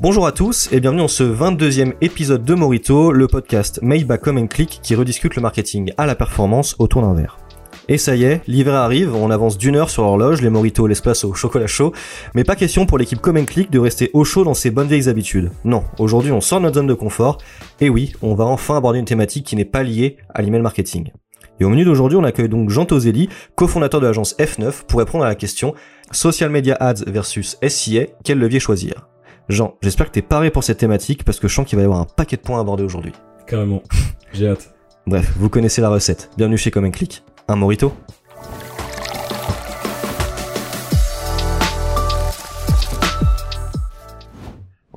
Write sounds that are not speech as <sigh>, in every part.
Bonjour à tous et bienvenue dans ce 22e épisode de Morito, le podcast made by Come Click qui rediscute le marketing à la performance autour d'un verre. Et ça y est, l'hiver arrive, on avance d'une heure sur l'horloge, les Morito laissent place au chocolat chaud, mais pas question pour l'équipe Come Click de rester au chaud dans ses bonnes vieilles habitudes. Non, aujourd'hui on sort de notre zone de confort, et oui, on va enfin aborder une thématique qui n'est pas liée à l'email marketing. Et au menu d'aujourd'hui, on accueille donc Jean Toselli, cofondateur de l'agence F9, pour répondre à la question Social Media Ads versus SIA, quel levier choisir? Jean, j'espère que t'es paré pour cette thématique parce que je sens qu'il va y avoir un paquet de points à aborder aujourd'hui. Carrément, <laughs> j'ai hâte. Bref, vous connaissez la recette. Bienvenue chez Comme un Clic. Un morito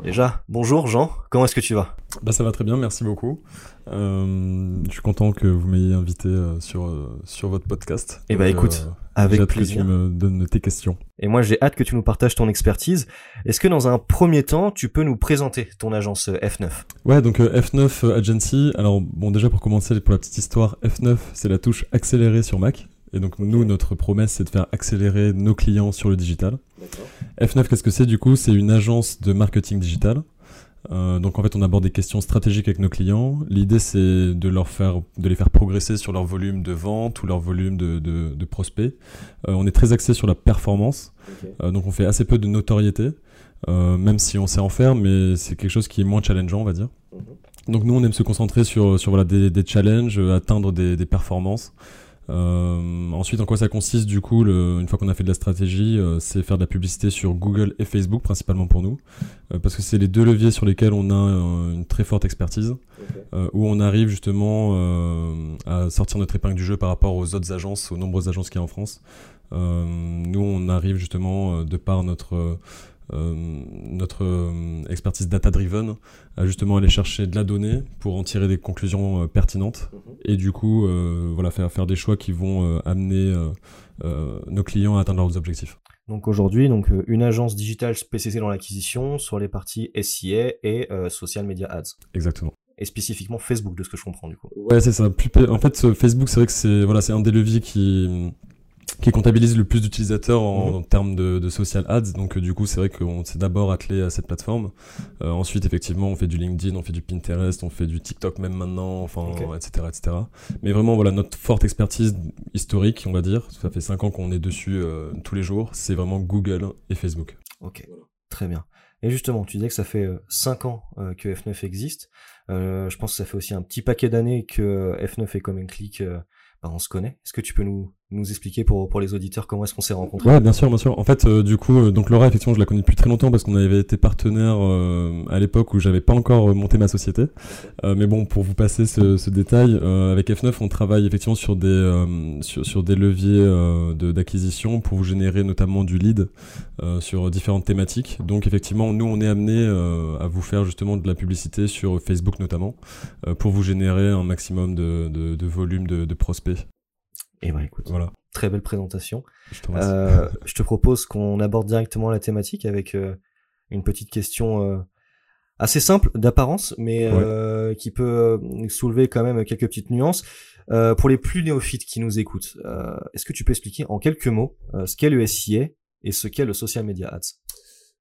déjà, bonjour Jean, comment est-ce que tu vas? Bah ça va très bien, merci beaucoup. Euh, je suis content que vous m'ayez invité euh, sur, euh, sur votre podcast. Eh bah écoute, avec plaisir. Que tu me donnes tes questions. Et moi j'ai hâte que tu nous partages ton expertise. Est-ce que dans un premier temps, tu peux nous présenter ton agence F9 Ouais, donc F9 Agency. Alors bon déjà pour commencer, pour la petite histoire, F9 c'est la touche accélérée sur Mac. Et donc nous, notre promesse, c'est de faire accélérer nos clients sur le digital. F9, qu'est-ce que c'est? Du coup C'est une agence de marketing digital. Euh, donc en fait, on aborde des questions stratégiques avec nos clients. L'idée, c'est de leur faire, de les faire progresser sur leur volume de vente ou leur volume de, de, de prospects. Euh, on est très axé sur la performance, euh, donc on fait assez peu de notoriété, même si on sait en faire, mais c'est quelque chose qui est moins challengeant, on va dire. Mhm. Donc nous, on aime se concentrer sur, sur voilà, des, des challenges, atteindre des, des performances. Euh, ensuite, en quoi ça consiste du coup, le, une fois qu'on a fait de la stratégie, euh, c'est faire de la publicité sur Google et Facebook principalement pour nous, euh, parce que c'est les deux leviers sur lesquels on a euh, une très forte expertise, euh, où on arrive justement à sortir notre épingle du jeu par rapport aux autres agences, aux nombreuses agences qu'il y a en France. nous, on arrive justement de par notre euh, notre euh, expertise data-driven à justement aller chercher de la donnée pour en tirer des conclusions euh, pertinentes mhm. et du coup voilà faire faire des choix qui vont amener nos clients à atteindre leurs objectifs. Donc aujourd'hui, donc une agence digitale spécialisée dans l'acquisition sur les parties SIA et social media ads. Exactement et spécifiquement Facebook de ce que je comprends du coup. Ouais, c'est ça. En fait, Facebook, c'est vrai que c'est voilà, c'est un des leviers qui qui comptabilise le plus d'utilisateurs en, mhm. termes de, de, social ads. Donc euh, du coup, c'est vrai qu'on s'est d'abord attelé à cette plateforme. Euh, ensuite, effectivement, on fait du LinkedIn, on fait du Pinterest, on fait du TikTok même maintenant, enfin, etc., etc. Mais vraiment, voilà, notre forte expertise historique, on va dire, ça fait cinq ans qu'on est dessus euh, tous les jours, c'est vraiment Google et Facebook. Ok, très bien. Et justement, tu disais que ça fait 5 ans que F9 existe. je pense que ça fait aussi un petit paquet d'années que F9 est comme un clic bah, on se connaît. Est-ce que tu peux nous, nous expliquer pour, pour les auditeurs comment est-ce qu'on s'est rencontrés Ouais, bien sûr, bien sûr. En fait, euh, du coup, euh, donc Laura, effectivement, je la connais depuis très longtemps parce qu'on avait été partenaire euh, à l'époque où j'avais pas encore monté ma société. mais bon, pour vous passer ce, ce détail, avec F9, on travaille effectivement sur des sur, sur des leviers d'acquisition pour vous générer notamment du lead sur différentes thématiques. Donc effectivement, nous, on est amené à vous faire justement de la publicité sur Facebook notamment pour vous générer un maximum de, de, de volume de, de prospects et bah écoute, voilà. très belle présentation. Je, euh, je te propose qu'on aborde directement la thématique avec euh, une petite question euh, assez simple d'apparence, mais euh, qui peut soulever quand même quelques petites nuances. pour les plus néophytes qui nous écoutent, est-ce que tu peux expliquer en quelques mots ce qu'est le SIA et ce qu'est le Social Media Ads?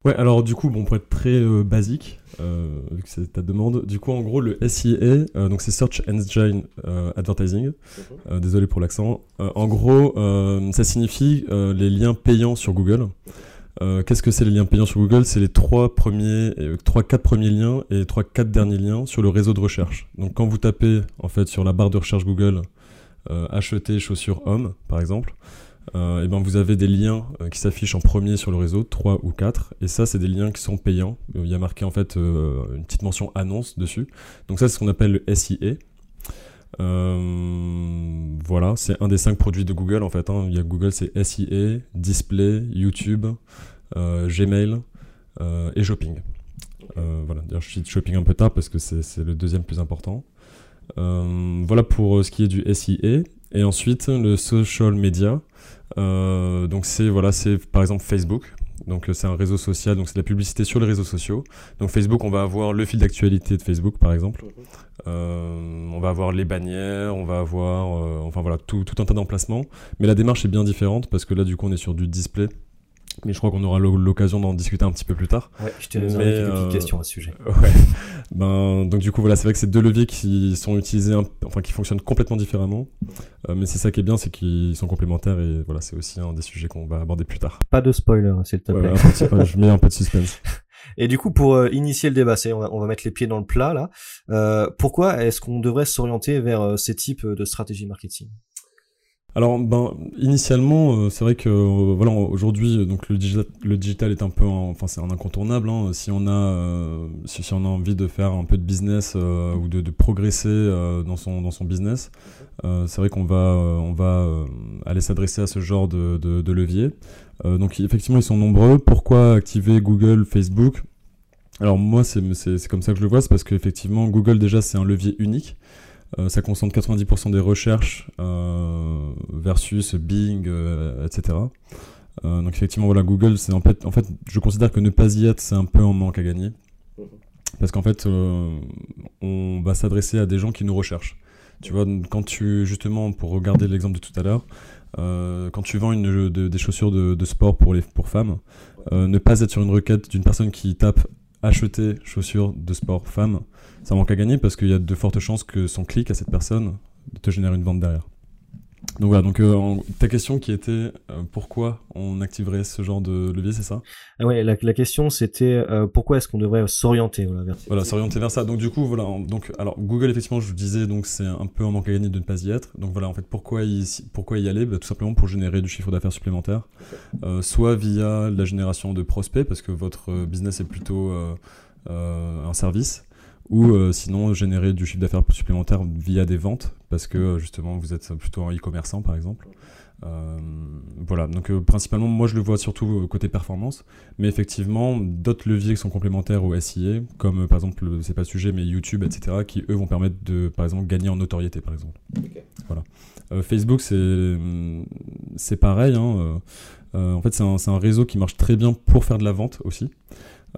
Ouais, alors du coup, bon, pour être très euh, basique, euh, vu que c'est ta demande, du coup, en gros, le SIA, euh, donc c'est Search Engine Advertising, désolé pour l'accent, en gros, ça signifie les liens payants sur Google. Qu'est-ce que c'est les liens payants sur Google? C'est les trois premiers, trois quatre premiers liens et trois quatre derniers liens sur le réseau de recherche. Donc quand vous tapez en fait sur la barre de recherche Google acheter chaussures hommes, par exemple, euh, et ben vous avez des liens euh, qui s'affichent en premier sur le réseau, 3 ou 4, et ça c'est des liens qui sont payants. Il y a marqué en fait euh, une petite mention annonce dessus. Donc ça c'est ce qu'on appelle le SIA. Euh, voilà, c'est un des cinq produits de Google en fait. Hein. Il y a Google, c'est SIA, Display, YouTube, euh, Gmail et Shopping. voilà, d'ailleurs je Shopping un peu tard parce que c'est le deuxième plus important. voilà pour ce qui est du SIA. Et ensuite le social media. Euh, donc c'est voilà, c'est par exemple Facebook. Donc euh, c'est un réseau social, donc c'est de la publicité sur les réseaux sociaux. Donc Facebook, on va avoir le fil d'actualité de Facebook par exemple. Mhm. Euh, on va avoir les bannières, on va avoir, enfin voilà, tout, tout un tas d'emplacements. Mais la démarche est bien différente parce que là du coup on est sur du display mais je crois qu'on aura l'occasion d'en discuter un petit peu plus tard. Ouais, je te donne quelques euh, questions à ce sujet. <laughs> Ouais. ben, donc du coup, voilà, c'est vrai que c'est deux leviers qui sont utilisés, enfin qui fonctionnent complètement différemment. Euh, mais c'est ça qui est bien, c'est qu'ils sont complémentaires et voilà, c'est aussi un des sujets qu'on va aborder plus tard. Pas de spoiler, s'il te plaît. je mets un peu de suspense. <laughs> Et du coup, pour euh, initier le débat, c'est on va, on va, mettre les pieds dans le plat là. Euh, pourquoi est-ce qu'on devrait s'orienter vers ces types de stratégies marketing? Alors, ben, initialement, euh, c'est vrai que euh, voilà, aujourd'hui, donc le digital, le digital est un peu, enfin, c'est un incontournable. Hein. si on a, euh, si, on a envie de faire un peu de business ou de, de progresser dans son dans son business, c'est vrai qu'on va, on va aller s'adresser à ce genre de, de, de levier. donc, effectivement, ils sont nombreux. Pourquoi activer Google, Facebook? Alors moi, c'est comme ça que je le vois, c'est parce qu'effectivement, Google déjà, c'est un levier unique. Euh, ça concentre 90% des recherches euh, versus Bing, euh, etc. donc effectivement, voilà, Google, c'est en fait, en fait, je considère que ne pas y être, c'est un peu un manque à gagner. Mhm. Parce qu'en fait, on va s'adresser à des gens qui nous recherchent. Tu vois, quand tu, justement, pour regarder l'exemple de tout à l'heure, quand tu vends une, des chaussures de, sport pour, les, pour femmes, ne pas être sur une requête d'une personne qui tape acheter chaussures de sport femmes, ça manque à gagner parce qu'il y a de fortes chances que son clic à cette personne te génère une vente derrière. Donc voilà, donc euh, ta question qui était euh, pourquoi on activerait ce genre de levier, c'est ça? Ah Ouais, la, question c'était euh, pourquoi est-ce qu'on devrait s'orienter voilà, vers Voilà, s'orienter vers ça. Donc du coup, voilà, donc alors Google effectivement, je vous disais, donc c'est un peu un manque à gagner de ne pas y être. Donc voilà, en fait, pourquoi y, pourquoi y aller? Bah, Tout simplement pour générer du chiffre d'affaires supplémentaire, soit via la génération de prospects, parce que votre business est plutôt un service ou euh, sinon générer du chiffre d'affaires supplémentaire via des ventes parce que euh, justement vous êtes plutôt un e-commerçant par exemple. Euh, voilà, donc principalement moi je le vois surtout côté performance, mais effectivement d'autres leviers qui sont complémentaires au SIA, comme par exemple c'est pas le sujet mais YouTube etc, qui eux vont permettre de par exemple gagner en notoriété par exemple. Voilà. Facebook c'est c'est pareil, hein, en fait c'est un, un réseau qui marche très bien pour faire de la vente aussi.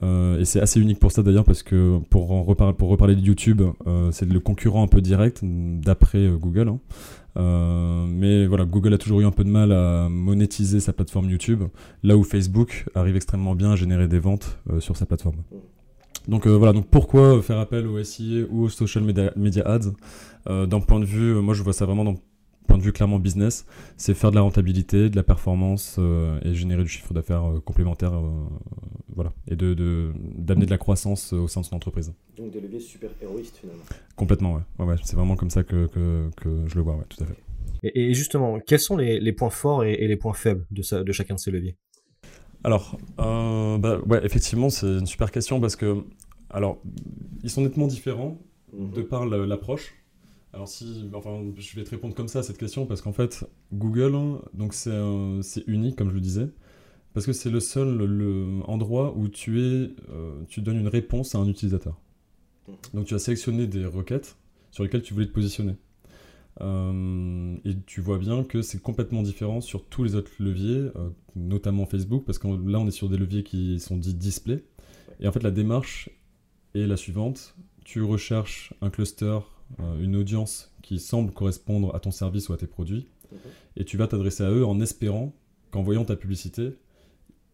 Euh, et c'est assez unique pour ça d'ailleurs parce que pour, reparler, pour reparler de YouTube, euh, c'est le concurrent un peu direct d'après euh, Google. Hein. mais voilà, Google a toujours eu un peu de mal à monétiser sa plateforme YouTube, là où Facebook arrive extrêmement bien à générer des ventes sur sa plateforme. Donc voilà, donc pourquoi faire appel au SIA ou au social media, media ads? D'un point de vue, moi je vois ça vraiment dans point de vue clairement business, c'est faire de la rentabilité, de la performance euh, et générer du chiffre d'affaires euh, complémentaire, euh, voilà, et de d'amener de, la croissance au sein de son entreprise. Donc des leviers super héroïstes finalement. Complètement, ouais. ouais, c'est vraiment comme ça que, que, que, je le vois, ouais, tout à fait. Et, justement, quels sont les, les points forts et, les points faibles de, de chacun de ces leviers? Alors, bah, ouais, effectivement, c'est une super question parce que, alors, ils sont nettement différents mhm. de par l'approche. Alors si, enfin, je vais te répondre comme ça à cette question parce qu'en fait, Google, donc c'est unique comme je le disais, parce que c'est le seul le endroit où tu es, euh, tu donnes une réponse à un utilisateur. Donc tu as sélectionné des requêtes sur lesquelles tu voulais te positionner. Euh, et tu vois bien que c'est complètement différent sur tous les autres leviers, euh, notamment Facebook, parce que là on est sur des leviers qui sont dits display. Et en fait la démarche est la suivante. Tu recherches un cluster euh, une audience qui semble correspondre à ton service ou à tes produits, et tu vas t'adresser à eux en espérant qu'en voyant ta publicité,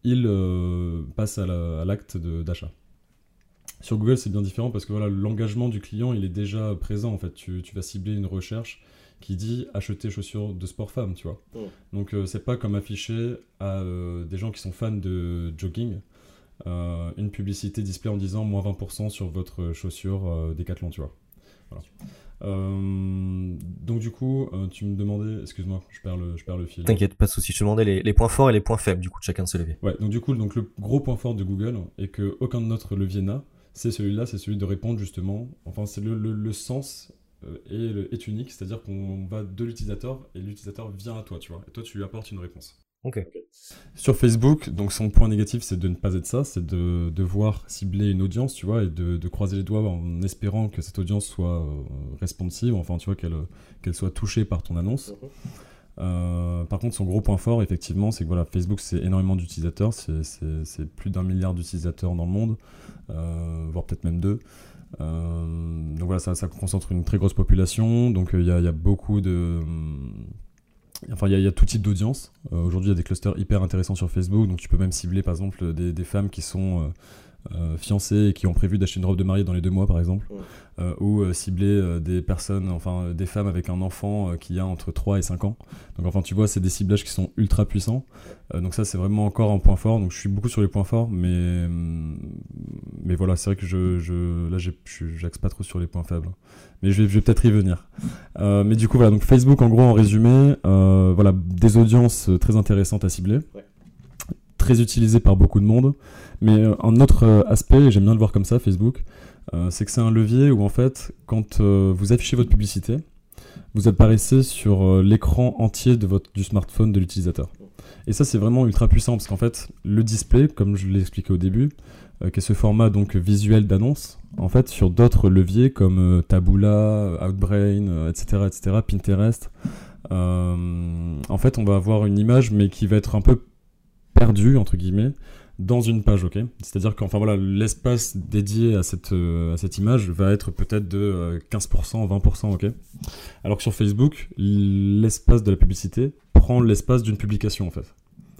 ils euh, passent à l'acte d'achat. Sur Google, c'est bien différent parce que voilà, l'engagement du client, il est déjà présent. En fait, tu, vas cibler une recherche qui dit acheter chaussures de sport femme, tu vois. Donc, euh, c'est pas comme afficher à des gens qui sont fans de jogging une publicité display en disant moins 20% sur votre chaussure Decathlon, tu vois. Euh, donc du coup, euh, tu me demandais, excuse-moi, je perds le, je perds le fil. T'inquiète, pas de souci. Je te demandais les, points forts et les points faibles du coup de chacun de ces leviers. Ouais, donc du coup, donc le gros point fort de Google et que aucun de notre levier n'a, c'est celui-là, c'est celui de répondre justement. Enfin, c'est le, le, sens euh, est, est unique, c'est-à-dire qu'on va de l'utilisateur et l'utilisateur vient à toi, tu vois. Et toi, tu lui apportes une réponse. Sur Facebook, donc son point négatif, c'est de ne pas être ça, c'est de devoir cibler une audience, tu vois, et de, croiser les doigts en espérant que cette audience soit euh, responsive, enfin, tu vois, qu'elle soit touchée par ton annonce. Mhm. Euh, par contre, son gros point fort, effectivement, c'est que voilà, Facebook, c'est énormément d'utilisateurs, c'est plus d'un milliard d'utilisateurs dans le monde, euh, voire peut-être même deux. donc voilà, ça, concentre une très grosse population, donc il y, a beaucoup de Enfin, il y, a tout type d'audience. Aujourd'hui, il y a des clusters hyper intéressants sur Facebook, donc tu peux même cibler par exemple des, des femmes qui sont euh, fiancés et qui ont prévu d'acheter une robe de mariée dans les deux mois par exemple, euh, ou euh, cibler des personnes, enfin des femmes avec un enfant qui a entre 3 et 5 ans. Donc enfin tu vois, c'est des ciblages qui sont ultra puissants. donc ça c'est vraiment encore un point fort. Donc je suis beaucoup sur les points forts, mais mais voilà, c'est vrai que je, je là j'axe pas trop sur les points faibles. Mais je vais, peut-être y venir. mais du coup voilà, donc Facebook en gros en résumé, voilà des audiences très intéressantes à cibler. Très utilisé par beaucoup de monde. Mais euh, un autre euh, aspect, j'aime bien le voir comme ça, Facebook, euh, c'est que c'est un levier où en fait, quand vous affichez votre publicité, vous apparaissez sur l'écran entier de votre, du smartphone de l'utilisateur. Et ça, c'est vraiment ultra puissant parce qu'en fait, le display, comme je l'ai expliqué au début, qui est ce format donc visuel d'annonce, en fait, sur d'autres leviers comme Taboola, Outbrain, etc., etc., Pinterest, en fait, on va avoir une image, mais qui va être un peu perdue entre guillemets dans une page, ok? C'est-à-dire qu'enfin voilà, l'espace dédié à cette, euh, à cette image va être peut-être de 15%, euh, 20%, ok? Alors que sur Facebook, l'espace de la publicité prend l'espace d'une publication en fait.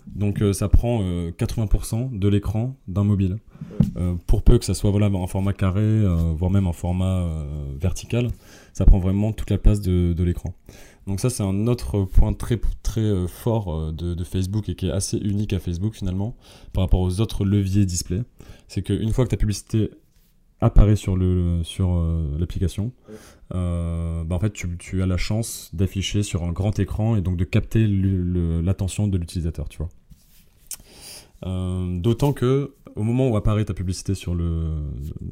Donc euh, ça prend 80% de l'écran d'un mobile. Pour peu que ça soit voilà, en format carré, voire même en format vertical, ça prend vraiment toute la place de, l'écran. Donc ça, c'est un autre point très, très euh, fort euh, de, Facebook et qui est assez unique à Facebook finalement par rapport aux autres leviers display. C'est qu'une fois que ta publicité apparaît sur le sur euh, l'application, bah en fait tu, as la chance d'afficher sur un grand écran et donc de capter l'attention de l'utilisateur, tu vois. D'autant que au moment où apparaît ta publicité sur le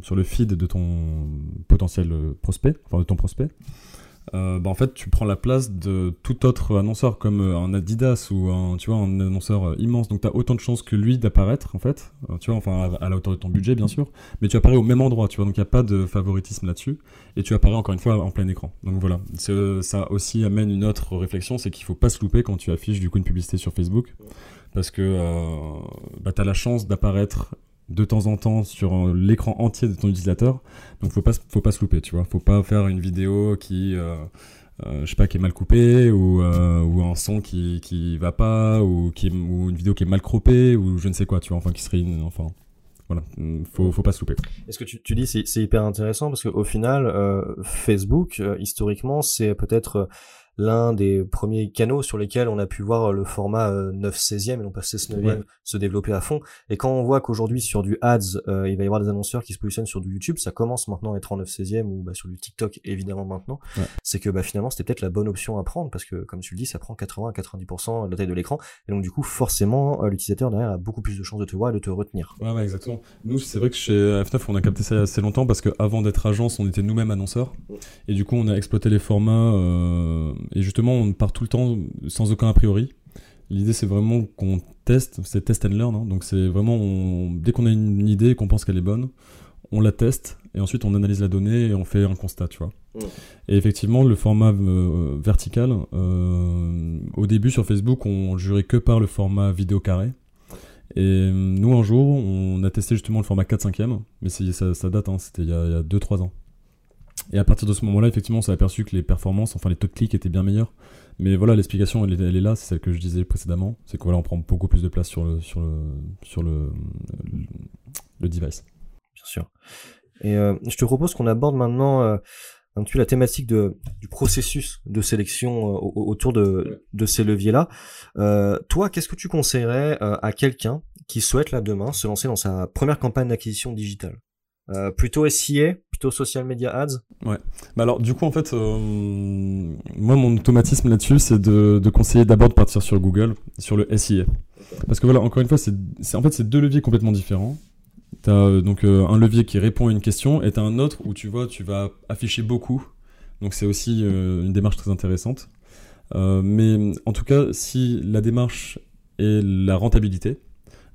sur le feed de ton potentiel prospect, enfin de ton prospect, euh, bah en fait tu prends la place de tout autre annonceur comme euh, un Adidas ou un tu vois un annonceur euh, immense. Donc tu as autant de chances que lui d'apparaître en fait. Tu vois enfin à, la hauteur de ton budget bien sûr. Mais tu apparais au même endroit tu vois. Donc il n'y a pas de favoritisme là-dessus. Et tu apparais encore une fois en plein écran. Donc voilà. Ça aussi amène une autre réflexion c'est qu'il faut pas se louper quand tu affiches du coup une publicité sur Facebook parce que bah, tu as la chance d'apparaître de temps en temps sur l'écran entier de ton utilisateur. Donc faut pas faut pas se louper, tu vois. Faut pas faire une vidéo qui euh, euh, je sais pas qui est mal coupée ou euh, ou un son qui qui va pas ou qui ou une vidéo qui est mal croppée ou je ne sais quoi, tu vois. Enfin qui serait une, enfin voilà, faut faut pas se louper. Est-ce que tu, tu dis c'est c'est hyper intéressant parce qu'au final Facebook historiquement c'est peut-être l'un des premiers canaux sur lesquels on a pu voir le format 9 16e et non pas 16 9e se développer à fond. Et quand on voit qu'aujourd'hui sur du ads, euh, il va y avoir des annonceurs qui se positionnent sur du YouTube, ça commence maintenant à être en 9 16e ou bah, sur du TikTok évidemment maintenant, c'est que bah, finalement c'était peut-être la bonne option à prendre parce que comme tu le dis, ça prend 80 à 90% de la taille de l'écran et donc du coup forcément euh, l'utilisateur derrière a beaucoup plus de chances de te voir et de te retenir. Ouais, ouais exactement. Nous c'est vrai que chez F9 on a capté ça assez longtemps parce qu'avant d'être agence on était nous-mêmes annonceurs et du coup on a exploité les formats euh, et justement, on part tout le temps sans aucun a priori. L'idée, c'est vraiment qu'on teste, c'est test and learn. Hein. donc, c'est vraiment, dès qu'on a une idée et qu'on pense qu'elle est bonne, on la teste et ensuite on analyse la donnée et on fait un constat, tu vois. Et effectivement, le format euh, vertical, euh, au début sur Facebook, on jurait que par le format vidéo carré. Et nous, un jour, on a testé justement le format 4-5e, mais ça, ça date, hein, c'était il y a 2-3 ans. Et à partir de ce moment-là, effectivement, on s'est aperçu que les performances, enfin les taux de clics étaient bien meilleurs. Mais voilà, l'explication, elle, est là, c'est celle que je disais précédemment. C'est que voilà, on prend beaucoup plus de place sur le, sur le, sur le, le, device. Bien sûr. Et euh, je te propose qu'on aborde maintenant euh, un petit peu la thématique du processus de sélection euh, autour de, de ces leviers-là. Toi, qu'est-ce que tu conseillerais à quelqu'un qui souhaite là demain se lancer dans sa première campagne d'acquisition digitale? Euh, plutôt SIA, plutôt social media ads. Ouais. Bah alors du coup en fait, euh, moi mon automatisme là-dessus c'est de, conseiller d'abord de partir sur Google, sur le SIA. Parce que voilà, encore une fois, c'est en fait c'est deux leviers complètement différents. T'as euh, donc un levier qui répond à une question et t'as un autre où tu vois tu vas afficher beaucoup. Donc c'est aussi une démarche très intéressante. mais en tout cas, si la démarche est la rentabilité,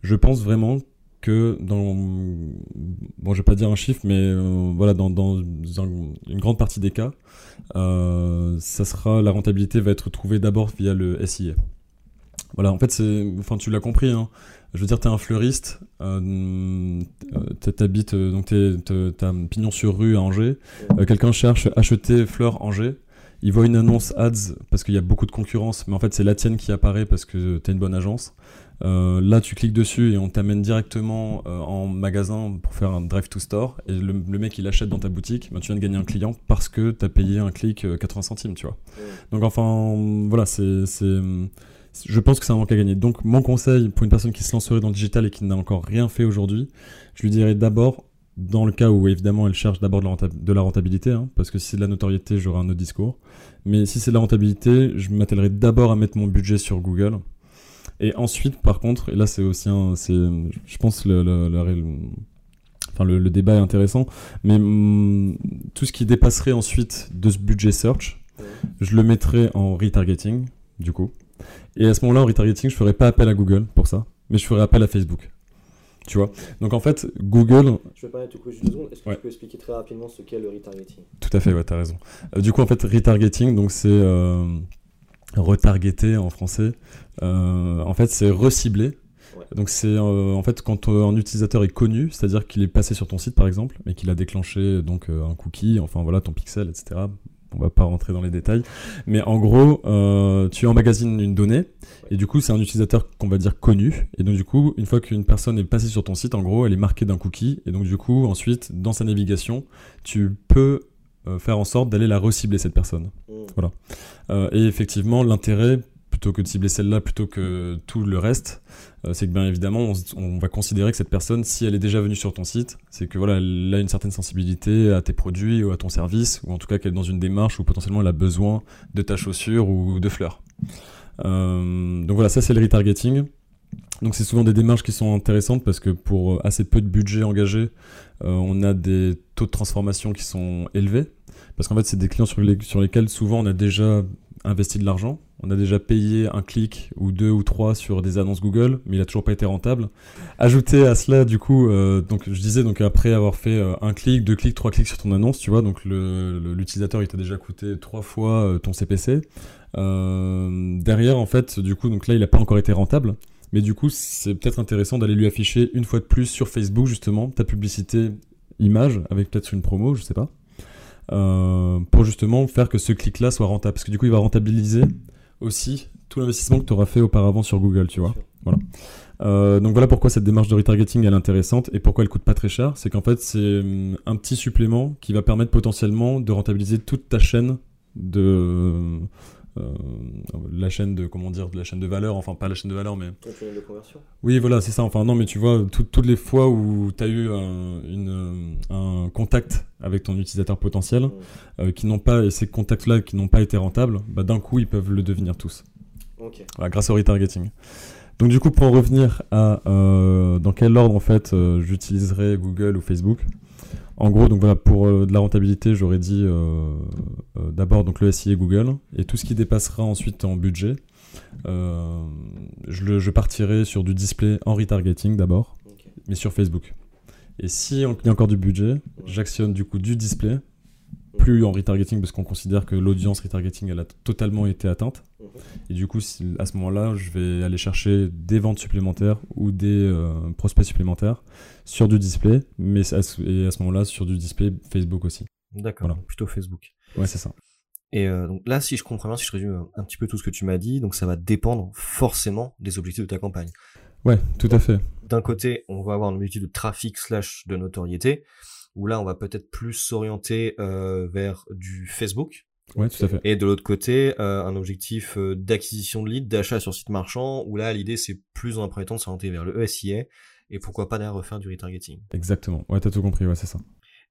je pense vraiment que dans bon je vais pas dire un chiffre mais euh, voilà dans, une grande partie des cas euh, ça sera la rentabilité va être trouvée d'abord via le SIA voilà en fait c'est enfin tu l'as compris hein. je veux dire tu es un fleuriste euh, t'habites donc t'es t'as pignon sur rue à Angers quelqu'un cherche acheter fleurs Angers il voit une annonce ads parce qu'il y a beaucoup de concurrence, mais en fait c'est la tienne qui apparaît parce que tu as une bonne agence. Euh, là, tu cliques dessus et on t'amène directement euh, en magasin pour faire un drive to store. Et le, mec, il achète dans ta boutique. Ben, tu viens de gagner un client parce que tu as payé un clic 80 centimes, tu vois. Donc, enfin, voilà, c'est, je pense que c'est un manque à gagner. Donc, mon conseil pour une personne qui se lancerait dans le digital et qui n'a encore rien fait aujourd'hui, je lui dirais d'abord, dans le cas où évidemment elle cherche d'abord de la rentabilité, hein, parce que si c'est de la notoriété, j'aurai un autre discours. Mais si c'est de la rentabilité, je m'attellerai d'abord à mettre mon budget sur Google. Et ensuite, par contre, et là c'est aussi un, c'est, je pense le, le, le, enfin le, débat est intéressant, mais hum, tout ce qui dépasserait ensuite de ce budget search, je le mettrais en retargeting, du coup. Et à ce moment-là, en retargeting, je ferai pas appel à Google pour ça, mais je ferai appel à Facebook. Tu vois? Donc en fait, Google. Je vais pas te couper juste deux secondes. Est-ce que tu peux expliquer très rapidement ce qu'est le retargeting? Tout à fait, ouais, tu as raison. Euh, du coup, en fait, retargeting, donc c'est euh, retargeter en français. Euh, en fait, c'est recibler. Donc c'est en fait quand un utilisateur est connu, c'est-à-dire qu'il est passé sur ton site par exemple, et qu'il a déclenché donc un cookie, enfin voilà ton pixel, etc on va pas rentrer dans les détails, mais en gros, euh, tu emmagasines une donnée, et du coup, c'est un utilisateur qu'on va dire connu, et donc du coup, une fois qu'une personne est passée sur ton site, en gros, elle est marquée d'un cookie, et donc du coup, ensuite, dans sa navigation, tu peux euh, faire en sorte d'aller la recibler cette personne. Mmh. Voilà. Euh, et effectivement, l'intérêt plutôt que de cibler celle-là plutôt que tout le reste, euh, c'est que bien évidemment on, va considérer que cette personne, si elle est déjà venue sur ton site, c'est que voilà, elle a une certaine sensibilité à tes produits ou à ton service, ou en tout cas qu'elle est dans une démarche où potentiellement elle a besoin de ta chaussure ou de fleurs. Euh, donc voilà, ça c'est le retargeting. Donc c'est souvent des démarches qui sont intéressantes parce que pour assez peu de budget engagé, euh, on a des taux de transformation qui sont élevés. Parce qu'en fait, c'est des clients sur, lesquels souvent on a déjà investi de l'argent. On a déjà payé un clic ou deux ou trois sur des annonces Google, mais il a toujours pas été rentable. Ajouter à cela, du coup, euh, donc je disais, donc après avoir fait euh, un clic, deux clics, trois clics sur ton annonce, tu vois, donc l'utilisateur il t'a déjà coûté trois fois euh, ton CPC. derrière, en fait, du coup, donc là il a pas encore été rentable. Mais du coup, c'est peut-être intéressant d'aller lui afficher une fois de plus sur Facebook justement ta publicité image avec peut-être une promo, je sais pas. Euh, pour justement faire que ce clic-là soit rentable. Parce que du coup, il va rentabiliser aussi tout l'investissement que tu auras fait auparavant sur Google, tu vois. Voilà. Euh, donc voilà pourquoi cette démarche de retargeting elle est intéressante et pourquoi elle coûte pas très cher. C'est qu'en fait c'est hum, un petit supplément qui va permettre potentiellement de rentabiliser toute ta chaîne de la chaîne de comment dire de la chaîne de valeur enfin pas la chaîne de valeur mais de conversion. Oui voilà c'est ça enfin non mais tu vois toutes les fois où tu as eu un, une, un contact avec ton utilisateur potentiel mm. euh, qui n'ont pas et ces contacts là qui n'ont pas été rentables bah, d'un coup ils peuvent le devenir tous. Grâce au retargeting. Donc du coup pour en revenir à euh, dans quel ordre en fait j'utiliserai Google ou Facebook? En gros, donc voilà, pour euh, de la rentabilité, j'aurais dit euh, euh, d'abord donc le SI et Google, et tout ce qui dépassera ensuite en budget, je, partirai sur du display en retargeting d'abord, mais sur Facebook. Et si il y a encore du budget, j'actionne du coup du display plus en retargeting parce qu'on considère que l'audience retargeting elle a totalement été atteinte. Mhm. Et du coup, à ce moment-là, je vais aller chercher des ventes supplémentaires ou des euh, prospects supplémentaires sur du display, mais à ce, et à ce moment-là sur du display Facebook aussi. D'accord, plutôt Facebook. Ouais, c'est ça. Et euh, donc là, si je comprends bien, si je résume un petit peu tout ce que tu m'as dit, donc ça va dépendre forcément des objectifs de ta campagne. Ouais, tout à fait. D'un côté, on va avoir un objectif de trafic slash de notoriété où là on va peut-être plus s'orienter euh, vers du Facebook. Ouais, tout à fait. Et de l'autre côté, euh, un objectif euh, d'acquisition de leads, d'achat sur site marchand, où là l'idée c'est plus dans un premier temps de s'orienter vers le ESIA et pourquoi pas d'ailleurs refaire du retargeting. Exactement. Ouais, t'as tout compris, ouais, c'est ça.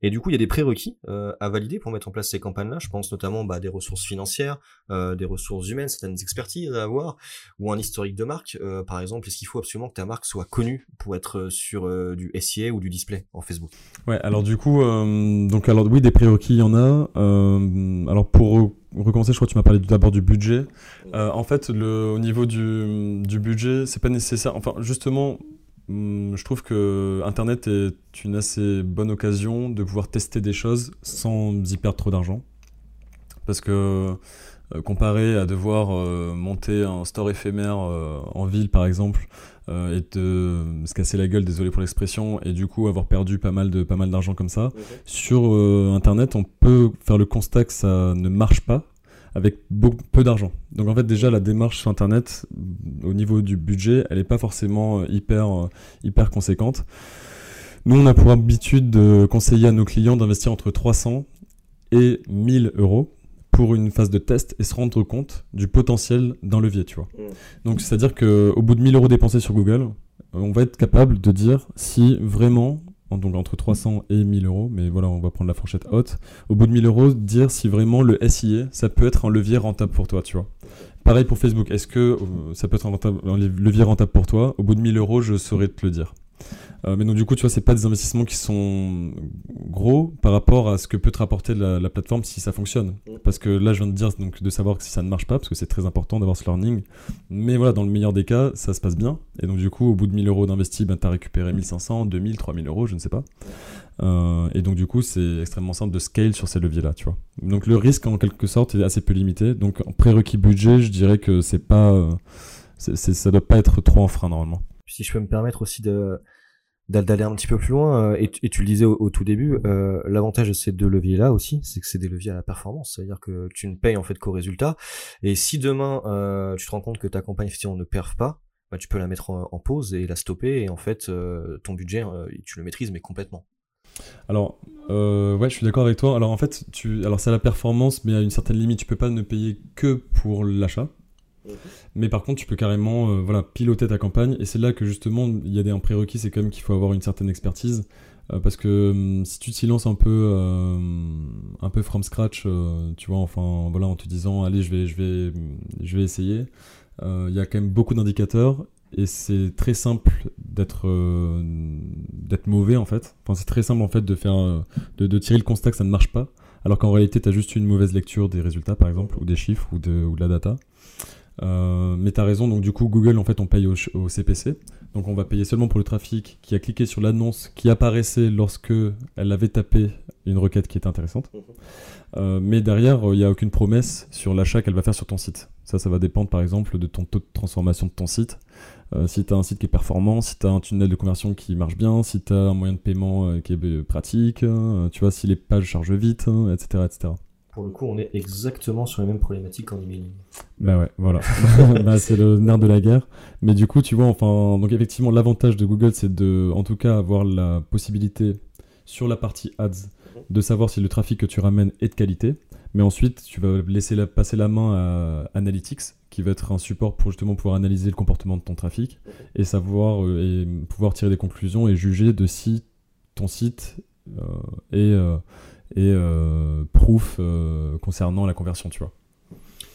Et du coup, il y a des prérequis euh, à valider pour mettre en place ces campagnes-là. Je pense notamment bah, des ressources financières, euh, des ressources humaines, certaines expertises à avoir, ou un historique de marque. Euh, par exemple, est-ce qu'il faut absolument que ta marque soit connue pour être sur du SIA ou du display en Facebook? Ouais, alors du coup, donc alors oui, des prérequis, il y en a. alors pour recommencer, je crois que tu m'as parlé d'abord du budget. en fait, au niveau du, du budget, c'est pas nécessaire. Enfin, justement, je trouve que Internet est une assez bonne occasion de pouvoir tester des choses sans y perdre trop d'argent. Parce que euh, comparé à devoir euh, monter un store éphémère euh, en ville par exemple et de se casser la gueule, désolé pour l'expression, et du coup avoir perdu pas mal de pas mal d'argent comme ça, sur internet on peut faire le constat que ça ne marche pas avec peu d'argent. Donc en fait déjà la démarche sur internet au niveau du budget, elle n'est pas forcément hyper hyper conséquente. Nous on a pour habitude de conseiller à nos clients d'investir entre 300 et 1000 euros pour une phase de test et se rendre compte du potentiel d'un levier, tu vois. Mm. Donc, c'est-à-dire qu'au bout de 1000 euros dépensés sur Google, on va être capable de dire si vraiment, donc entre 300 et 1000 euros, mais voilà, on va prendre la fourchette haute, au bout de 1000 euros, dire si vraiment le SIA, ça peut être un levier rentable pour toi, tu vois. Pareil pour Facebook, est-ce que euh, ça peut être un, un levier rentable pour toi? Au bout de 1000 euros, je saurais te le dire. Euh, mais donc du coup, tu vois, c'est pas des investissements qui sont gros par rapport à ce que peut te rapporter la, plateforme si ça fonctionne. Parce que là, je viens de dire donc de savoir que si ça ne marche pas, parce que c'est très important d'avoir ce learning. Mais voilà, dans le meilleur des cas, ça se passe bien. Et donc du coup, au bout de 1000 euros d'investi, ben, tu as récupéré 1500, 2000, 3000 euros, je ne sais pas. Euh, et donc du coup, c'est extrêmement simple de scale sur ces leviers-là, tu vois. Donc le risque, en quelque sorte, est assez peu limité. Donc en prérequis budget, je dirais que c'est pas, euh, ça doit pas être trop en frein normalement. Si je peux me permettre aussi de d'aller un petit peu plus loin, euh, et, tu le disais au, tout début, euh, l'avantage de ces deux leviers-là aussi, c'est que c'est des leviers à la performance, c'est-à-dire que tu ne payes en fait qu'au résultat, et si demain euh, tu te rends compte que ta campagne ne perf pas, bah, tu peux la mettre en, pause et la stopper, et en fait ton budget, tu le maîtrises mais complètement. Alors, ouais, je suis d'accord avec toi. Alors en fait, tu, alors c'est la performance, mais à une certaine limite, tu peux pas ne payer que pour l'achat. Mais par contre, tu peux carrément euh, voilà, piloter ta campagne. Et c'est là que justement, il y a des, un prérequis, c'est quand même qu'il faut avoir une certaine expertise. Euh, parce que hum, si tu te lances un peu, euh, un peu from scratch, tu vois, enfin, voilà, en te disant, allez, je vais, je vais, je vais essayer, il y a quand même beaucoup d'indicateurs. Et c'est très simple d'être d'être mauvais en fait. Enfin, c'est très simple en fait de faire de, de tirer le constat que ça ne marche pas, alors qu'en réalité tu as juste une mauvaise lecture des résultats par exemple ou des chiffres ou de, ou de la data. Euh, mais tu as raison, donc du coup, Google, en fait, on paye au, CPC. Donc on va payer seulement pour le trafic qui a cliqué sur l'annonce qui apparaissait lorsque elle avait tapé une requête qui était intéressante. Mhm. Euh, mais derrière, il n'y a aucune promesse sur l'achat qu'elle va faire sur ton site. Ça, ça va dépendre par exemple de ton taux de transformation de ton site. Euh, si tu as un site qui est performant, si tu as un tunnel de conversion qui marche bien, si tu as un moyen de paiement qui est pratique, tu vois, si les pages chargent vite, etc., etc pour le coup, on est exactement sur les mêmes problématiques en emailing. Bah ouais, voilà. <laughs> bah, c'est le nerf de la guerre. Mais du coup, tu vois, enfin, donc effectivement, l'avantage de Google, c'est de, en tout cas, avoir la possibilité sur la partie ads de savoir si le trafic que tu ramènes est de qualité. Mais ensuite, tu vas laisser la, passer la main à Analytics, qui va être un support pour justement pouvoir analyser le comportement de ton trafic et savoir euh, et pouvoir tirer des conclusions et juger de si ton site euh, est euh, et euh, proof euh, concernant la conversion, tu vois.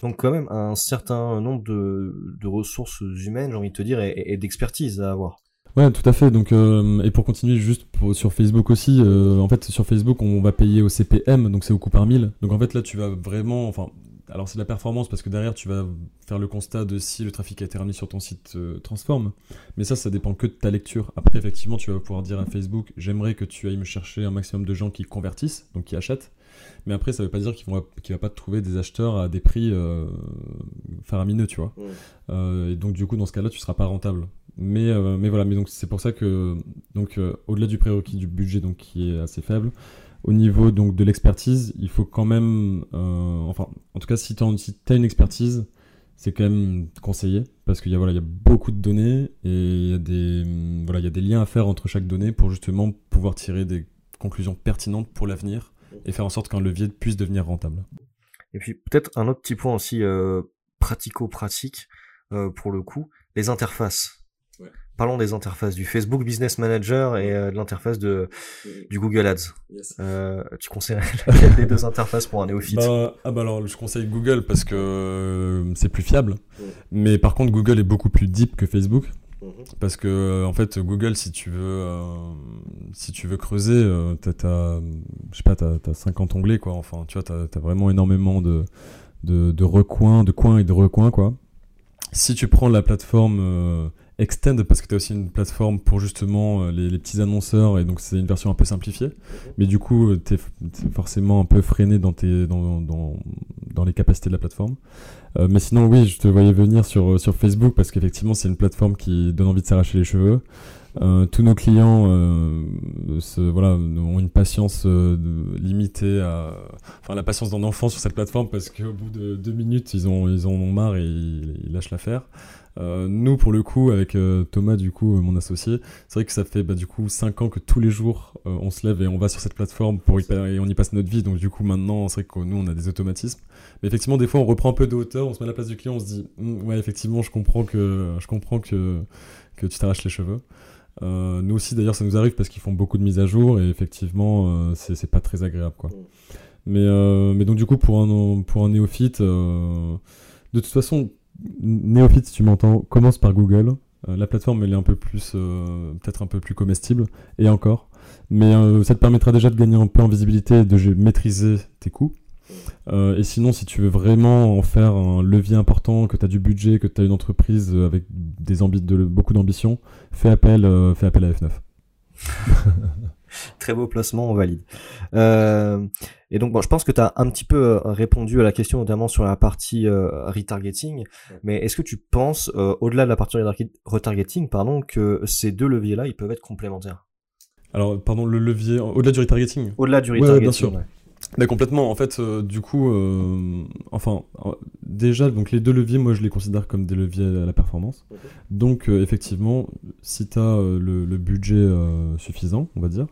Donc quand même un certain nombre de, de ressources humaines, j'ai envie de te dire, et, d'expertise à avoir. Ouais, tout à fait. Donc, euh, et pour continuer juste sur Facebook aussi, en fait, sur Facebook, on va payer au CPM, donc c'est au coût par mille. Donc en fait, là, tu vas vraiment, enfin, alors c'est de la performance parce que derrière tu vas faire le constat de si le trafic a été ramené sur ton site euh, transforme. Mais ça, ça dépend que de ta lecture. Après, effectivement, tu vas pouvoir dire à Facebook, j'aimerais que tu ailles me chercher un maximum de gens qui convertissent, donc qui achètent. Mais après, ça veut pas dire qu'il va, va pas te trouver des acheteurs à des prix euh, faramineux, tu vois. Euh, et donc du coup, dans ce cas-là, tu seras pas rentable. Mais, mais voilà, mais donc c'est pour ça que donc au-delà du prérequis du budget donc qui est assez faible, au niveau donc de l'expertise, il faut quand même, euh, enfin, en tout cas, si tu as, une expertise, c'est quand même conseillé parce qu'il y a voilà, il y a beaucoup de données et il y a des voilà, il y a des liens à faire entre chaque donnée pour justement pouvoir tirer des conclusions pertinentes pour l'avenir et faire en sorte qu'un levier puisse devenir rentable. Et puis peut-être un autre petit point aussi euh, pratico-pratique euh, pour le coup, les interfaces. Parlons des interfaces du Facebook Business Manager et euh, de l'interface de du Google Ads. Euh, tu conseilles laquelle des deux interfaces pour un néophyte? Bah, Ah bah alors je conseille Google parce que euh, c'est plus fiable. Mais par contre Google est beaucoup plus deep que Facebook. Mhm. Parce que en fait Google si tu veux si tu veux creuser t'as je sais pas t'as as 50 onglets quoi enfin tu vois t'as as vraiment énormément de, de de recoins de coins et de recoins quoi si tu prends la plateforme Extend parce que tu as aussi une plateforme pour justement euh, les, petits annonceurs et donc c'est une version un peu simplifiée. Mais du coup, euh, tu es, forcément un peu freiné dans, tes, dans, dans, dans les capacités de la plateforme. Euh, mais sinon, oui, je te voyais venir sur, sur Facebook parce qu'effectivement, c'est une plateforme qui donne envie de s'arracher les cheveux. Tous nos clients voilà, ont une patience limitée à, enfin la patience d'un enfant sur cette plateforme parce qu'au bout de deux minutes ils ont ils en ont marre et ils, lâchent l'affaire. Euh, nous, pour le coup, avec euh, Thomas, du coup, euh, mon associé, c'est vrai que ça fait bah, du coup 5 ans que tous les jours, on se lève et on va sur cette plateforme pour et on y passe notre vie. Donc du coup, maintenant, c'est vrai que nous, on a des automatismes. Mais effectivement, des fois, on reprend un peu de hauteur, on se met à la place du client, on se dit, hm, ouais, effectivement, je comprends que, je comprends que, que tu t'arraches les cheveux. Nous aussi, d'ailleurs, ça nous arrive parce qu'ils font beaucoup de mises à jour et effectivement, c'est pas très agréable, quoi. Mais, mais donc du coup, pour un, pour un néophyte, de toute façon, néophyte, si tu m'entends, commence par Google. Euh, la plateforme, elle est un peu plus, euh, peut-être un peu plus comestible, et encore. Mais euh, ça te permettra déjà de gagner un peu en visibilité, de maîtriser tes coûts. Et sinon, si tu veux vraiment en faire un levier important, que tu as du budget, que tu as une entreprise avec des de, beaucoup d'ambition, fais appel, fais appel à F9. <laughs> Très beau placement, on valide. Euh, et donc, bon, je pense que tu as un petit peu euh, répondu à la question, notamment sur la partie euh, retargeting. Mais est-ce que tu penses, au-delà de la partie retargeting, pardon, que ces deux leviers-là, ils peuvent être complémentaires? Alors, pardon, le levier, au-delà du retargeting? Au-delà du retargeting, bien sûr. Mais complètement. En fait, du coup, enfin, déjà, donc les deux leviers, moi, je les considère comme des leviers à la performance. Donc, effectivement, si tu as le, le, budget suffisant, on va dire,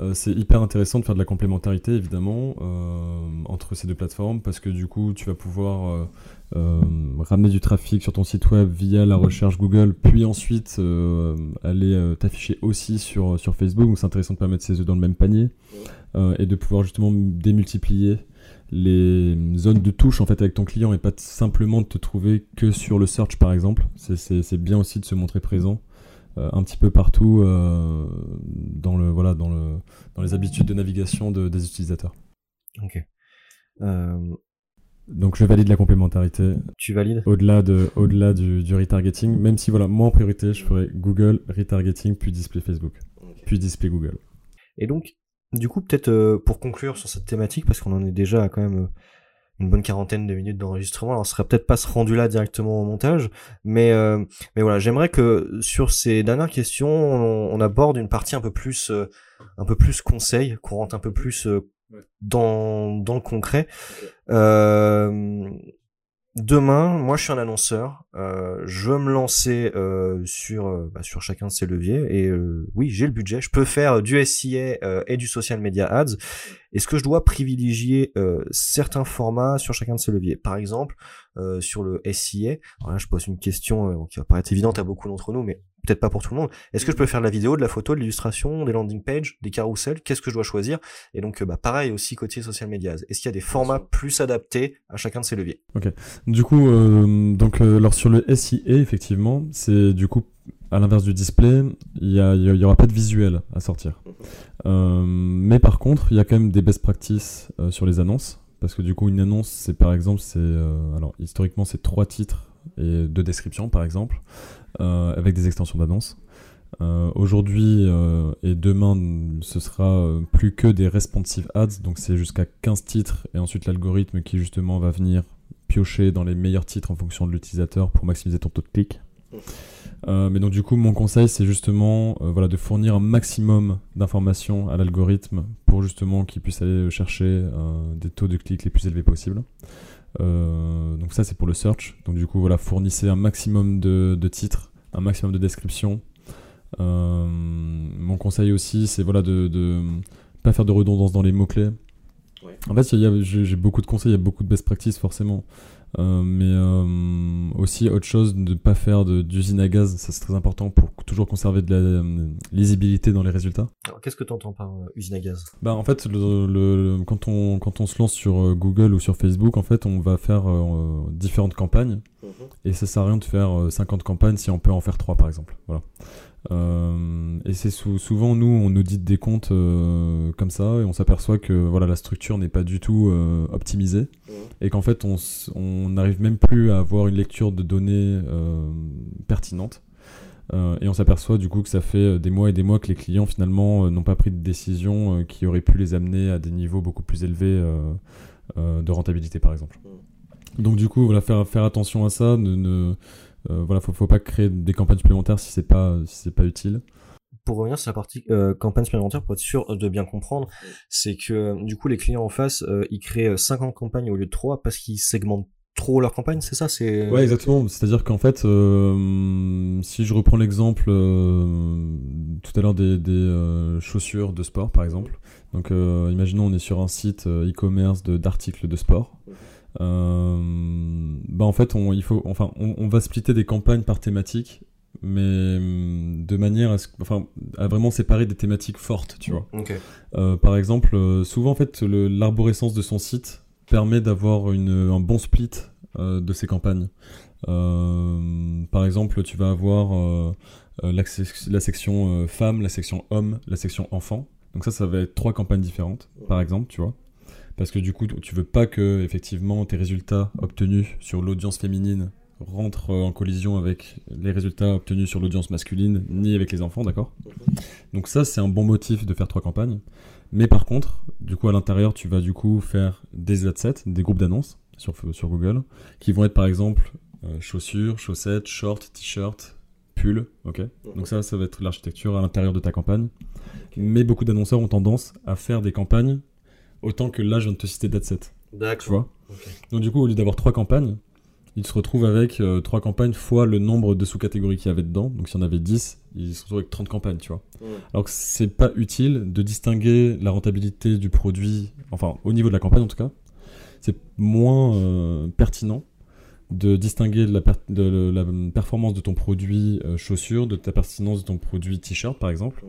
euh, c'est hyper intéressant de faire de la complémentarité évidemment euh, entre ces deux plateformes parce que du coup tu vas pouvoir euh, ramener du trafic sur ton site web via la recherche Google puis ensuite aller t'afficher aussi sur, sur Facebook donc c'est intéressant de permettre ces œufs dans le même panier et de pouvoir justement démultiplier les zones de touche en fait avec ton client et pas simplement de te trouver que sur le search par exemple c'est bien aussi de se montrer présent euh, un petit peu partout euh, dans, le, voilà, dans, le, dans les habitudes de navigation de, des utilisateurs. Ok. Euh, Donc je valide la complémentarité. Tu valides? Au-delà de, au-delà du, du, retargeting, même si voilà, moi en priorité, je ferai Google, retargeting, puis display Facebook, puis display Google. Et donc, du coup, peut-être pour conclure sur cette thématique, parce qu'on en est déjà quand même une bonne quarantaine de minutes d'enregistrement. Alors, on serait peut-être pas se rendu là directement au montage, mais euh, mais voilà, j'aimerais que sur ces dernières questions, on, aborde une partie un peu plus euh, un peu plus conseil, qu'on rentre un peu plus euh, dans dans le concret. Euh, Demain, moi je suis un annonceur, euh, je veux me lancer euh, sur euh, bah, sur chacun de ces leviers. Et euh, oui j'ai le budget, je peux faire du SIA et du social media ads. Est-ce que je dois privilégier certains formats sur chacun de ces leviers? Par exemple, sur le SIA, alors là je pose une question qui va paraître évidente à beaucoup d'entre nous, mais peut-être pas pour tout le monde. Est-ce que je peux faire de la vidéo, de la photo, de l'illustration, des landing pages, des carousels? Qu'est-ce que je dois choisir? Et donc, bah, pareil aussi côté social media. Est-ce qu'il y a des formats plus adaptés à chacun de ces leviers? Ok. Du coup, euh, donc, euh, alors sur le SIA, effectivement, c'est du coup à l'inverse du display, il y, y, aura pas de visuel à sortir. Mhm. Euh, mais par contre, il y a quand même des best practices sur les annonces. Parce que du coup, une annonce, c'est par exemple, c'est alors historiquement, c'est trois titres et deux descriptions, par exemple. Euh, avec des extensions d'annonces. Euh, aujourd'hui euh, et demain, ce sera plus que des responsive ads, donc c'est jusqu'à 15 titres et ensuite l'algorithme qui justement va venir piocher dans les meilleurs titres en fonction de l'utilisateur pour maximiser ton taux de clic. mais donc du coup, mon conseil, c'est justement voilà, de fournir un maximum d'informations à l'algorithme pour justement qu'il puisse aller chercher des taux de clic les plus élevés possibles. Euh, donc ça c'est pour le search. Donc du coup voilà, fournissez un maximum de, titres, un maximum de descriptions. Euh, mon conseil aussi c'est voilà de, de pas faire de redondance dans les mots clés. En fait, j'ai beaucoup de conseils, il y a beaucoup de best practices forcément. Euh, mais euh, aussi autre chose, de ne pas faire d'usine à gaz, ça c'est très important pour toujours conserver de la euh, lisibilité dans les résultats. Qu'est-ce que tu entends par usine à gaz? Bah, En fait, le, quand, on, quand on se lance sur Google ou sur Facebook, en fait, on va faire différentes campagnes. Mhm. Et ça sert à rien de faire 50 campagnes si on peut en faire 3 par exemple. Voilà. Euh, et c'est souvent nous on audite des comptes euh, comme ça et on s'aperçoit que voilà la structure n'est pas du tout euh, optimisée mmh. et qu'en fait on n'arrive même plus à avoir une lecture de données pertinente et on s'aperçoit du coup que ça fait des mois et des mois que les clients finalement n'ont pas pris de décision qui aurait pu les amener à des niveaux beaucoup plus élevés de rentabilité par exemple. Mmh. Donc du coup voilà faire faire attention à ça, ne, ne voilà, faut, faut pas créer des campagnes supplémentaires si c'est pas si c'est pas utile. pour revenir sur la partie euh, campagne supplémentaire, pour être sûr de bien comprendre, c'est que du coup les clients en face, euh, ils créent 50 campagnes au lieu de 3 parce qu'ils segmentent trop leur campagne, c'est ça c'est Ouais, exactement. C'est-à-dire qu'en fait, euh, si je reprends l'exemple euh, tout à l'heure des, des euh, chaussures de sport, par exemple. Donc, euh, imaginons on est sur un site euh, e-commerce de d'articles de sport. Euh, bah en fait, on, il faut, enfin, on, on va splitter des campagnes par thématique, mais hum, de manière à, ce, enfin, à vraiment séparer des thématiques fortes, tu vois. Euh, par exemple, euh, souvent en fait, l'arborescence de son site permet d'avoir un bon split euh, de ses campagnes. Par exemple, tu vas avoir la, la section femmes, la section hommes, la section enfants. Donc ça, ça va être trois campagnes différentes, par exemple, tu vois. Parce que du coup, tu veux pas que effectivement tes résultats obtenus sur l'audience féminine rentrent euh, en collision avec les résultats obtenus sur l'audience masculine, ni avec les enfants, d'accord? Donc ça, c'est un bon motif de faire trois campagnes. Mais par contre, du coup, à l'intérieur, tu vas du coup faire des ad sets, des groupes d'annonces sur, sur Google, qui vont être par exemple euh, chaussures, chaussettes, shorts, t-shirts, pulls, ok? Donc ça, ça va être l'architecture à l'intérieur de ta campagne. Mais beaucoup d'annonceurs ont tendance à faire des campagnes autant que là, je viens de te citer tu D'accord. vois. Donc du coup, au lieu d'avoir trois campagnes, ils se retrouvent avec euh, trois campagnes fois le nombre de sous-catégories qu'il y avait dedans. Donc s'il y en avait 10, ils se retrouvent avec 30 campagnes, tu vois. Alors que c'est pas utile de distinguer la rentabilité du produit, enfin au niveau de la campagne en tout cas, c'est moins euh, pertinent de distinguer la, per- de la performance de ton produit euh, chaussure de ta pertinence de ton produit t-shirt par exemple.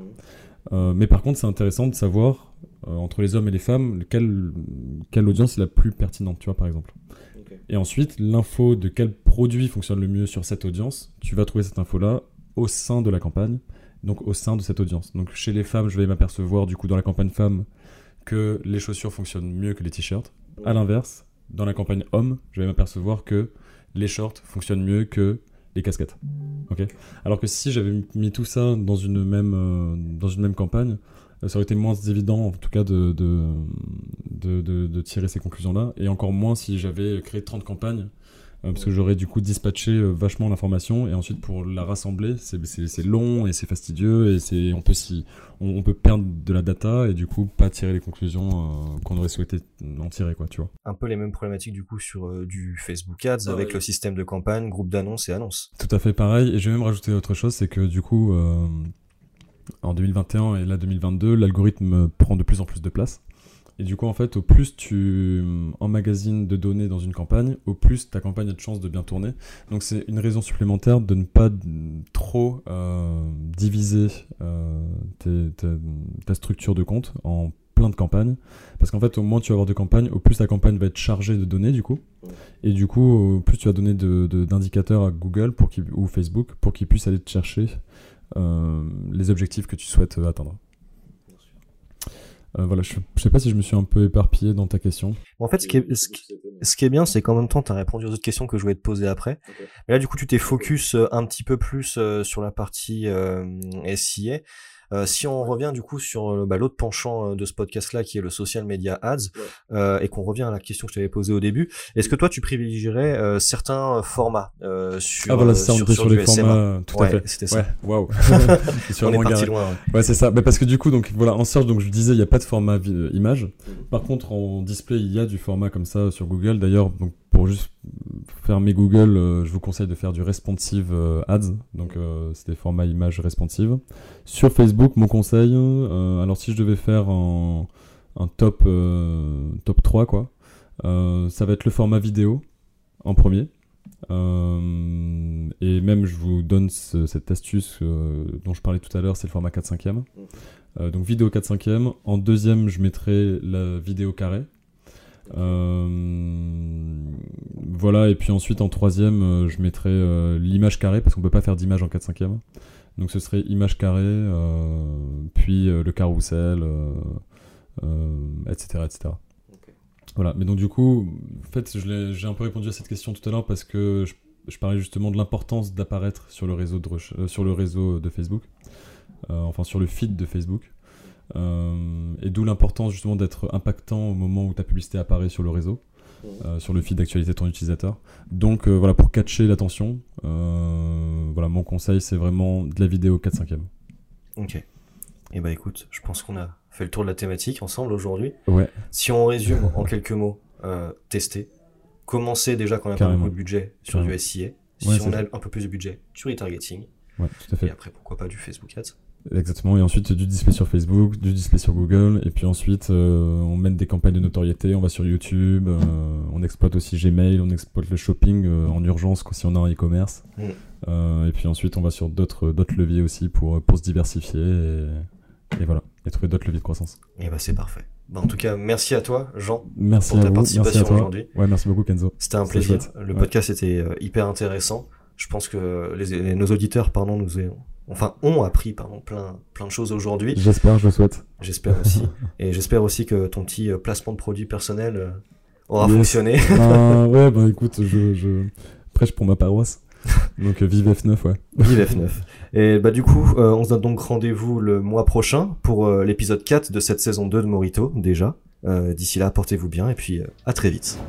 Euh, mais par contre c'est intéressant de savoir entre les hommes et les femmes quelle, quelle audience est la plus pertinente, tu vois par exemple. Et ensuite l'info de quel produit fonctionne le mieux sur cette audience, tu vas trouver cette info là au sein de la campagne donc au sein de cette audience. Donc chez les femmes, je vais m'apercevoir du coup dans la campagne femme que les chaussures fonctionnent mieux que les t-shirts. À l'inverse, dans la campagne homme, je vais m'apercevoir que les shorts fonctionnent mieux que les casquettes. Ok? Alors que si j'avais mis tout ça dans une même euh, dans une même campagne, euh, ça aurait été moins évident en tout cas de de, de, de- de tirer ces conclusions là et encore moins si j'avais créé 30 campagnes euh, parce que j'aurais du coup dispatché euh, vachement l'information. Et ensuite pour la rassembler c'est- c'est c'est long et c'est fastidieux et c'est on peut s'y on, on peut perdre de la data et du coup pas tirer les conclusions euh, qu'on aurait souhaité en tirer quoi tu vois. Un peu les mêmes problématiques du coup sur euh, du Facebook Ads Ah avec ouais. le système de campagne, groupe d'annonces et annonces. tout à fait pareil. Et je vais même rajouter autre chose c'est que du coup euh, en 2021 et là 2022 l'algorithme prend de plus en plus de place. Et du coup en fait au plus tu emmagasines de données dans une campagne au plus ta campagne a de chances de bien tourner. Donc c'est une raison supplémentaire de ne pas trop euh, diviser euh, ta- structure de compte en plein de campagnes. Parce qu'en fait au moins tu vas avoir de campagnes au plus ta campagne va être chargée de données du coup. Et du coup au plus tu vas donner d'indicateurs à Google ou Facebook pour qu'ils puissent aller te chercher les objectifs que tu souhaites euh, atteindre Euh, voilà, je, je sais pas si je me suis un peu éparpillé dans ta question. En fait, ce qui est, ce qui, ce qui est bien, c'est qu'en même temps, tu as répondu aux autres questions que je voulais te poser après. Mais là, du coup, tu t'es focus euh, un petit peu plus euh, sur la partie euh, SIA. Euh, si on revient du coup sur euh, bah, l'autre penchant euh, de ce podcast-là, qui est le social media ads, euh, et qu'on revient à la question que je t'avais posée au début, est-ce que toi, tu privilégierais euh, certains formats euh, sur, ah voilà, c'est ça, on sur, sur sur du les SMA formats, tout Ouais, à fait. c'était ça. Ouais, waouh. <laughs> Je suis On est parti garé. loin. ouais. Ouais, c'est ça. Mais parce que du coup, donc voilà, en search, donc je disais, il n'y a pas de format image. Par contre, en display, il y a du format comme ça sur Google. D'ailleurs, donc pour juste faire mes Google, euh, je vous conseille de faire du responsive euh, ads. Donc euh, c'est des formats images responsive. Sur Facebook, mon conseil, alors si je devais faire un, top top 3 quoi, ça va être le format vidéo en premier. Et même, je vous donne ce- cette astuce dont je parlais tout à l'heure, c'est le format 4 5 euh, donc vidéo 4 5 En deuxième, je mettrai la vidéo carré. Euh, voilà, et puis ensuite en troisième, euh, je mettrai euh, l'image carrée parce qu'on peut pas faire d'image en 4 5 Donc ce serait image carrée, puis le carrousel, etc., etc. Voilà, mais donc du coup, en fait, j'ai un peu répondu à cette question tout à l'heure parce que je, je parlais justement de l'importance d'apparaître sur le réseau de euh, sur le réseau de Facebook, euh, enfin sur le feed de Facebook, et d'où l'importance justement d'être impactant au moment où ta publicité apparaît sur le réseau, euh, sur le feed d'actualité de ton utilisateur. Donc euh, voilà, pour catcher l'attention, euh, voilà, mon conseil c'est vraiment de la vidéo 4 5 Ok. Et bah écoute, je pense qu'on a fait le tour de la thématique ensemble aujourd'hui. Ouais. Si on résume <laughs> en quelques mots, euh, tester. Commencer déjà quand on a pas Carrément. beaucoup de budget sur Carrément. du SIA. Si Ouais, on a un peu plus de budget, du retargeting. Ouais, tout à Et fait. après, pourquoi pas du Facebook Ads. Exactement. Et ensuite, du display sur Facebook, du display sur Google. Et puis ensuite, euh, on mène des campagnes de notoriété. On va sur YouTube. euh, on exploite aussi Gmail. On exploite le shopping euh, en urgence si on a un e-commerce. Mm. Et puis ensuite, on va sur d'autres leviers aussi pour, pour se diversifier. Et, et voilà. Et trouver d'autres leviers de croissance. Et bah c'est parfait. Bah, en tout cas, merci à toi, Jean, Merci pour ta vous. Participation aujourd'hui. Ouais, merci beaucoup, Kenzo. C'était un plaisir. chouette. Le Ouais. podcast était hyper intéressant. Je pense que les, les- nos auditeurs, pardon, nous ont, enfin, ont appris, pardon, plein, plein de choses aujourd'hui. J'espère, je le souhaite. J'espère aussi. <laughs> Et j'espère aussi que ton petit euh, placement de produit personnel euh, aura Yes. fonctionné. Ben, <laughs> ouais, bah écoute, je, je prêche pour ma paroisse. <laughs> Donc euh, vive F9, ouais. Vive F9. Et bah du coup, euh, on se donne donc rendez-vous le mois prochain pour euh, l'épisode 4 de cette saison 2 de Morito, déjà. Euh, D'ici là, portez-vous bien et puis euh, à très vite.